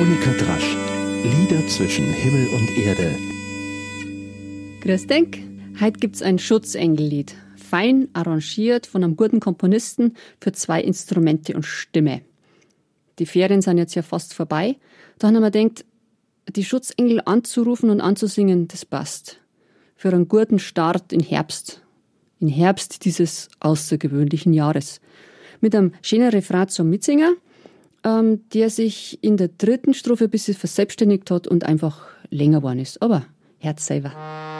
Monika Drasch. Lieder zwischen Himmel und Erde. Grüß denk, heute gibt's ein Schutzengellied. Fein arrangiert von einem guten Komponisten für zwei Instrumente und Stimme. Die Ferien sind jetzt ja fast vorbei. Da haben wir gedacht, die Schutzengel anzurufen und anzusingen, das passt. Für einen guten Start in Herbst. In Herbst dieses außergewöhnlichen Jahres. Mit einem schönen Refrain zum Mitsinger, ähm, der sich in der dritten Strophe ein bisschen verselbstständigt hat und einfach länger geworden ist. Aber Herz selber.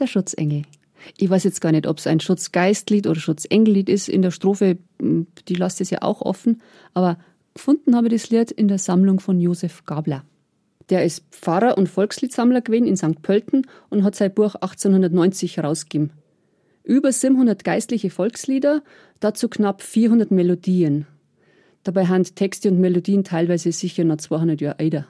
Der Schutzengel. Ich weiß jetzt gar nicht, ob es ein Schutzgeistlied oder Schutzengellied ist. In der Strophe, hm, die lasst es ja auch offen. Aber gefunden habe ich das Lied in der Sammlung von Josef Gabler. Der ist Pfarrer und Volksliedsammler gewesen in St. Pölten und hat sein Buch 1890 herausgegeben. Über 700 geistliche Volkslieder, dazu knapp 400 Melodien. Dabei haben Texte und Melodien teilweise sicher noch 200 Jahre älter.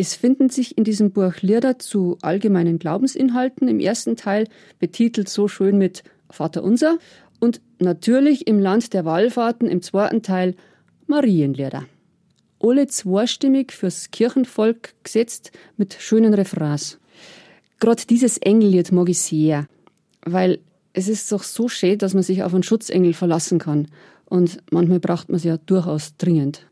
Es finden sich in diesem Buch Lieder zu allgemeinen Glaubensinhalten im ersten Teil, betitelt so schön mit Vater Unser, und natürlich im Land der Wallfahrten im zweiten Teil Marienlieder. Alle zweistimmig fürs Kirchenvolk gesetzt mit schönen Refrains. Gerade dieses Engellied mag ich sehr, weil es ist doch so schön, dass man sich auf einen Schutzengel verlassen kann. Und manchmal braucht man es ja durchaus dringend.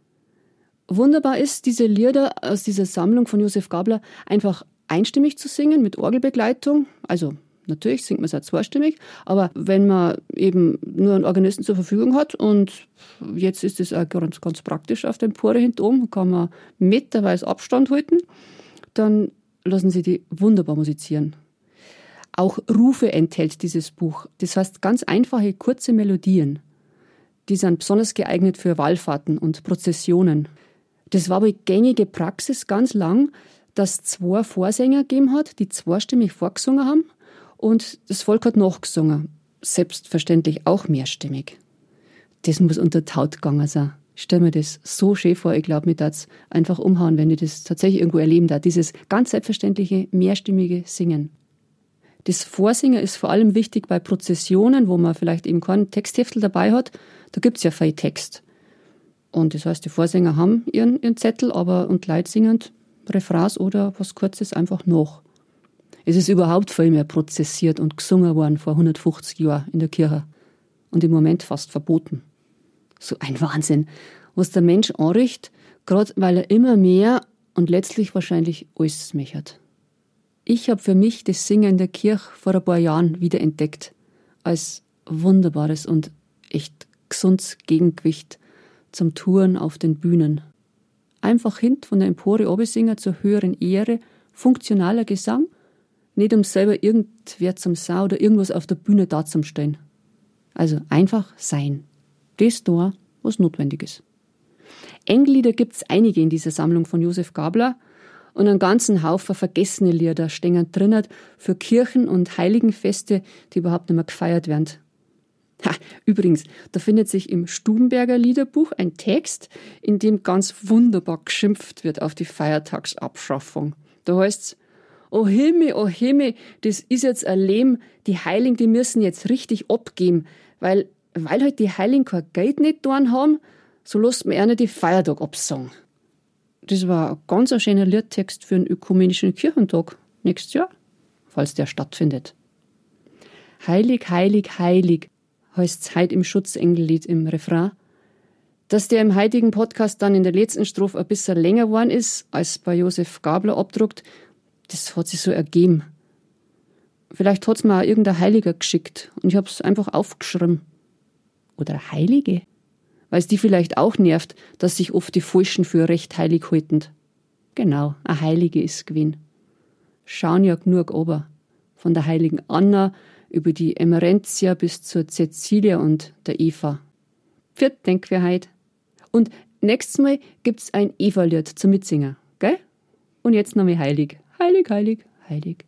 Wunderbar ist, diese Lieder aus dieser Sammlung von Josef Gabler einfach einstimmig zu singen mit Orgelbegleitung. Also natürlich singt man es auch zweistimmig, aber wenn man eben nur einen Organisten zur Verfügung hat und jetzt ist es auch ganz, ganz praktisch auf dem Pore hinten oben, kann man meterweise Abstand halten, dann lassen sie die wunderbar musizieren. Auch Rufe enthält dieses Buch. Das heißt ganz einfache, kurze Melodien. Die sind besonders geeignet für Wallfahrten und Prozessionen. Das war aber gängige Praxis ganz lang, dass zwei Vorsänger gegeben hat, die zweistimmig vorgesungen haben und das Volk hat nachgesungen. Selbstverständlich auch mehrstimmig. Das muss unter Taut gegangen sein. Ich stelle mir das so schön vor, ich glaube, mir das einfach umhauen, wenn ich das tatsächlich irgendwo erleben darf. Dieses ganz selbstverständliche, mehrstimmige Singen. Das Vorsingen ist vor allem wichtig bei Prozessionen, wo man vielleicht eben keinen Textheftel dabei hat. Da gibt es ja viel Text. Und das heißt, die Vorsänger haben ihren, ihren Zettel, aber und Leid Refrains oder was Kurzes einfach noch. Es ist überhaupt viel mehr prozessiert und gesungen worden vor 150 Jahren in der Kirche und im Moment fast verboten. So ein Wahnsinn, was der Mensch anrichtet, gerade weil er immer mehr und letztlich wahrscheinlich alles mechert. Ich habe für mich das Singen in der Kirche vor ein paar Jahren wieder entdeckt als wunderbares und echt gesundes Gegengewicht zum Touren auf den Bühnen. Einfach hint von der Empore Obesinger zur höheren Ehre, funktionaler Gesang, nicht um selber irgendwer zum Sau oder irgendwas auf der Bühne da zum stehen. Also einfach sein. Das da, was notwendig ist. Englieder gibt's einige in dieser Sammlung von Josef Gabler und einen ganzen Haufen vergessene Lieder stehen drinnen für Kirchen- und Heiligenfeste, die überhaupt nicht mehr gefeiert werden. Ha, übrigens, da findet sich im Stubenberger Liederbuch ein Text, in dem ganz wunderbar geschimpft wird auf die Feiertagsabschaffung. Da heißt's, O Himmel, o Himmel, das ist jetzt ein Lehm, die Heiligen, die müssen jetzt richtig abgeben, weil, weil halt die Heiligen kein Geld nicht tun haben, so lässt man einer die Feiertag absagen. Das war ein ganz ein schöner Liedtext für einen ökumenischen Kirchentag nächstes Jahr, falls der stattfindet. Heilig, heilig, heilig, heißt es heute im Schutzengellied im Refrain. Dass der im heutigen Podcast dann in der letzten Strophe ein bisschen länger geworden ist, als bei Josef Gabler abdruckt, das hat sich so ergeben. Vielleicht hat's mir auch irgendein Heiliger geschickt und ich hab's einfach aufgeschrieben. Oder Heilige? Weil es die vielleicht auch nervt, dass sich oft die Falschen für recht heilig halten. Genau, ein Heilige ist gewesen. Schauen ja genug ober. Von der heiligen Anna über die Emerentia bis zur Cecilia und der Eva. Viert Denkwehrheit. Und nächstes Mal gibt's ein Eva-Lied zum Mitsingen, gell? Und jetzt noch mal heilig. Heilig, heilig, heilig.